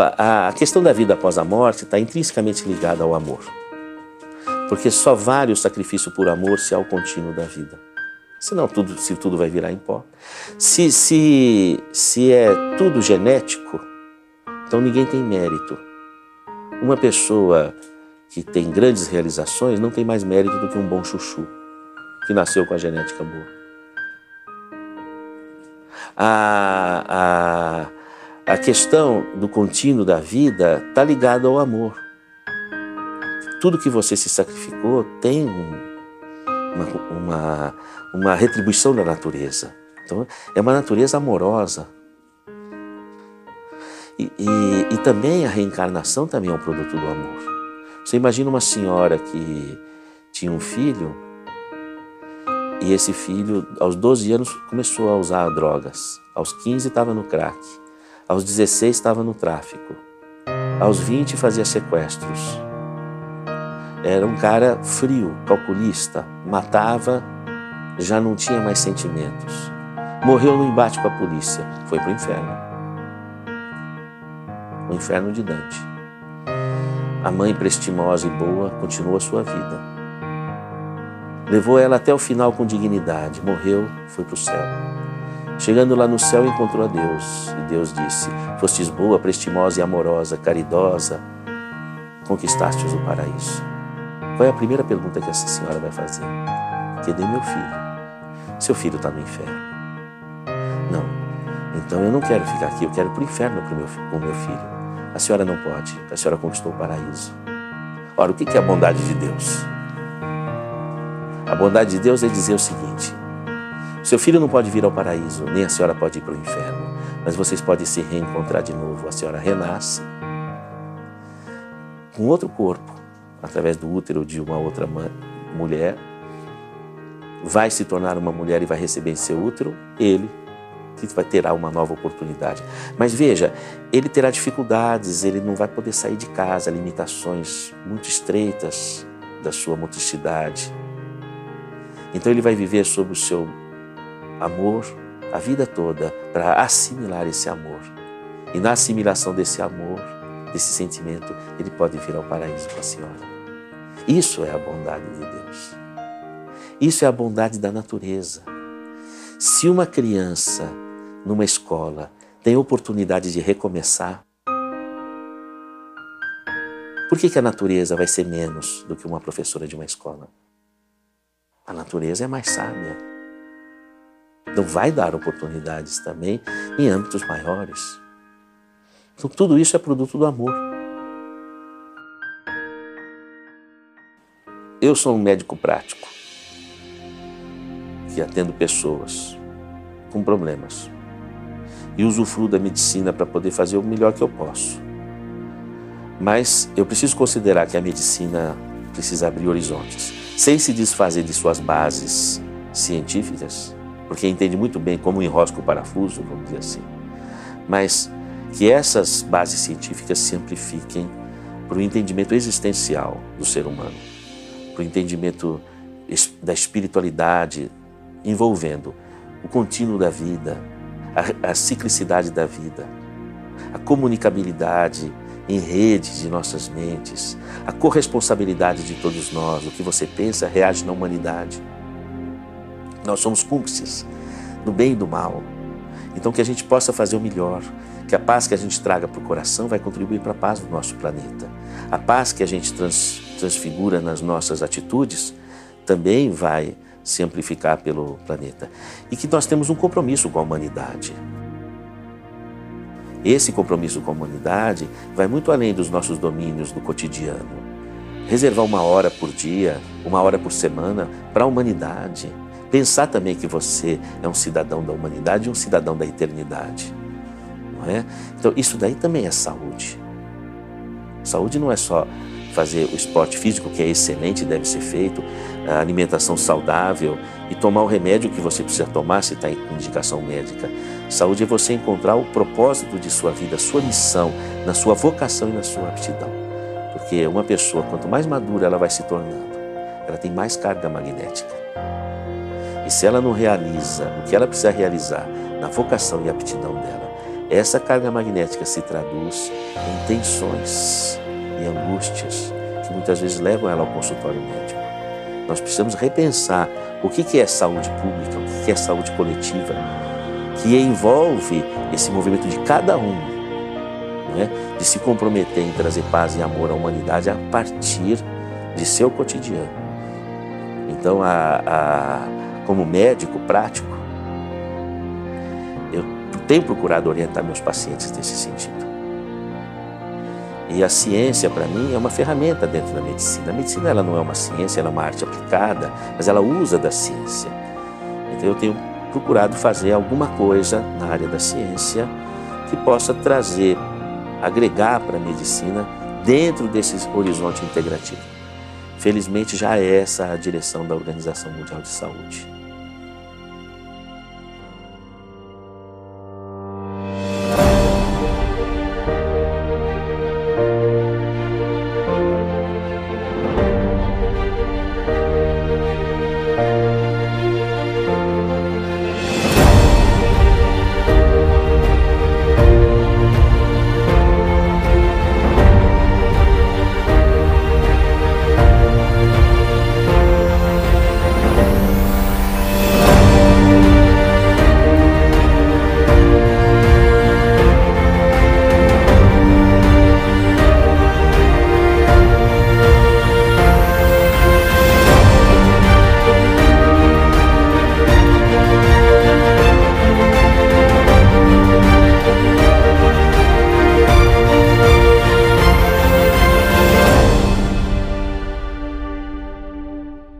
A questão da vida após a morte está intrinsecamente ligada ao amor. Porque só vale o sacrifício por amor se há o contínuo da vida. Senão tudo, se tudo vai virar em pó. Se, se, se é tudo genético, então ninguém tem mérito. Uma pessoa que tem grandes realizações não tem mais mérito do que um bom chuchu, que nasceu com a genética boa. A, a, a questão do contínuo da vida está ligada ao amor. Tudo que você se sacrificou tem um, uma, uma uma retribuição da natureza. Então, é uma natureza amorosa. E, e, e, também a reencarnação também é um produto do amor. Você imagina uma senhora que tinha um filho e esse filho, aos 12 anos, começou a usar drogas. Aos 15 estava no crack. Aos 16 estava no tráfico. Aos 20 fazia sequestros. Era um cara frio, calculista, matava já não tinha mais sentimentos. Morreu no embate com a polícia, foi para o inferno. O inferno de Dante. A mãe prestimosa e boa continuou a sua vida. Levou ela até o final com dignidade, morreu, foi para o céu. Chegando lá no céu, encontrou a Deus. E Deus disse: Fostes boa, prestimosa e amorosa, caridosa, conquistastes o paraíso. Qual é a primeira pergunta que essa senhora vai fazer? Cadê meu filho? Seu filho está no inferno. Não. Então eu não quero ficar aqui, eu quero ir para o inferno com o meu filho. A senhora não pode, a senhora conquistou o paraíso. Ora, o que é a bondade de Deus? A bondade de Deus é dizer o seguinte: seu filho não pode vir ao paraíso, nem a senhora pode ir para o inferno, mas vocês podem se reencontrar de novo. A senhora renasce com outro corpo, através do útero de uma outra mulher, vai se tornar uma mulher e vai receber em seu útero, ele que vai terá uma nova oportunidade. Mas veja, ele terá dificuldades, ele não vai poder sair de casa, limitações muito estreitas da sua motricidade. Então ele vai viver sob o seu amor a vida toda para assimilar esse amor. E na assimilação desse amor, desse sentimento, ele pode vir ao paraíso com a senhora. Isso é a bondade de Deus. Isso é a bondade da natureza. Se uma criança numa escola tem oportunidade de recomeçar, por que, que a natureza vai ser menos do que uma professora de uma escola? A natureza é mais sábia. Então vai dar oportunidades também em âmbitos maiores. Então tudo isso é produto do amor. Eu sou um médico prático que atendo pessoas com problemas e usufruo da medicina para poder fazer o melhor que eu posso. Mas eu preciso considerar que a medicina precisa abrir horizontes, sem se desfazer de suas bases científicas, porque entende muito bem como enrosca o parafuso, vamos dizer assim. Mas que essas bases científicas se amplifiquem para o entendimento existencial do ser humano, para o entendimento da espiritualidade, envolvendo o contínuo da vida, a, a ciclicidade da vida, a comunicabilidade em rede de nossas mentes, a corresponsabilidade de todos nós, o que você pensa reage na humanidade. Nós somos cúmplices do bem e do mal. Então que a gente possa fazer o melhor, que a paz que a gente traga para o coração vai contribuir para a paz do nosso planeta. A paz que a gente trans, transfigura nas nossas atitudes também vai se amplificar pelo planeta. E que nós temos um compromisso com a humanidade. Esse compromisso com a humanidade vai muito além dos nossos domínios do cotidiano. Reservar uma hora por dia, uma hora por semana para a humanidade. Pensar também que você é um cidadão da humanidade e um cidadão da eternidade. Não é? Então, isso daí também é saúde. Saúde não é só fazer o esporte físico, que é excelente, deve ser feito, a alimentação saudável e tomar o remédio que você precisa tomar se está em indicação médica. Saúde é você encontrar o propósito de sua vida, sua missão, na sua vocação e na sua aptidão. Porque uma pessoa, quanto mais madura ela vai se tornando, ela tem mais carga magnética. E se ela não realiza o que ela precisa realizar na vocação e aptidão dela, essa carga magnética se traduz em tensões e angústias que muitas vezes levam ela ao consultório médico. Nós precisamos repensar o que é saúde pública, o que é saúde coletiva, que envolve esse movimento de cada um, é? de se comprometer em trazer paz e amor à humanidade a partir de seu cotidiano. Então, a, a, como médico prático, eu tenho procurado orientar meus pacientes nesse sentido. E a ciência, para mim, é uma ferramenta dentro da medicina. A medicina ela não é uma ciência, ela é uma arte aplicada, mas ela usa da ciência. Então eu tenho procurado fazer alguma coisa na área da ciência que possa trazer, agregar para a medicina dentro desse horizonte integrativo. Felizmente já é essa a direção da Organização Mundial de Saúde.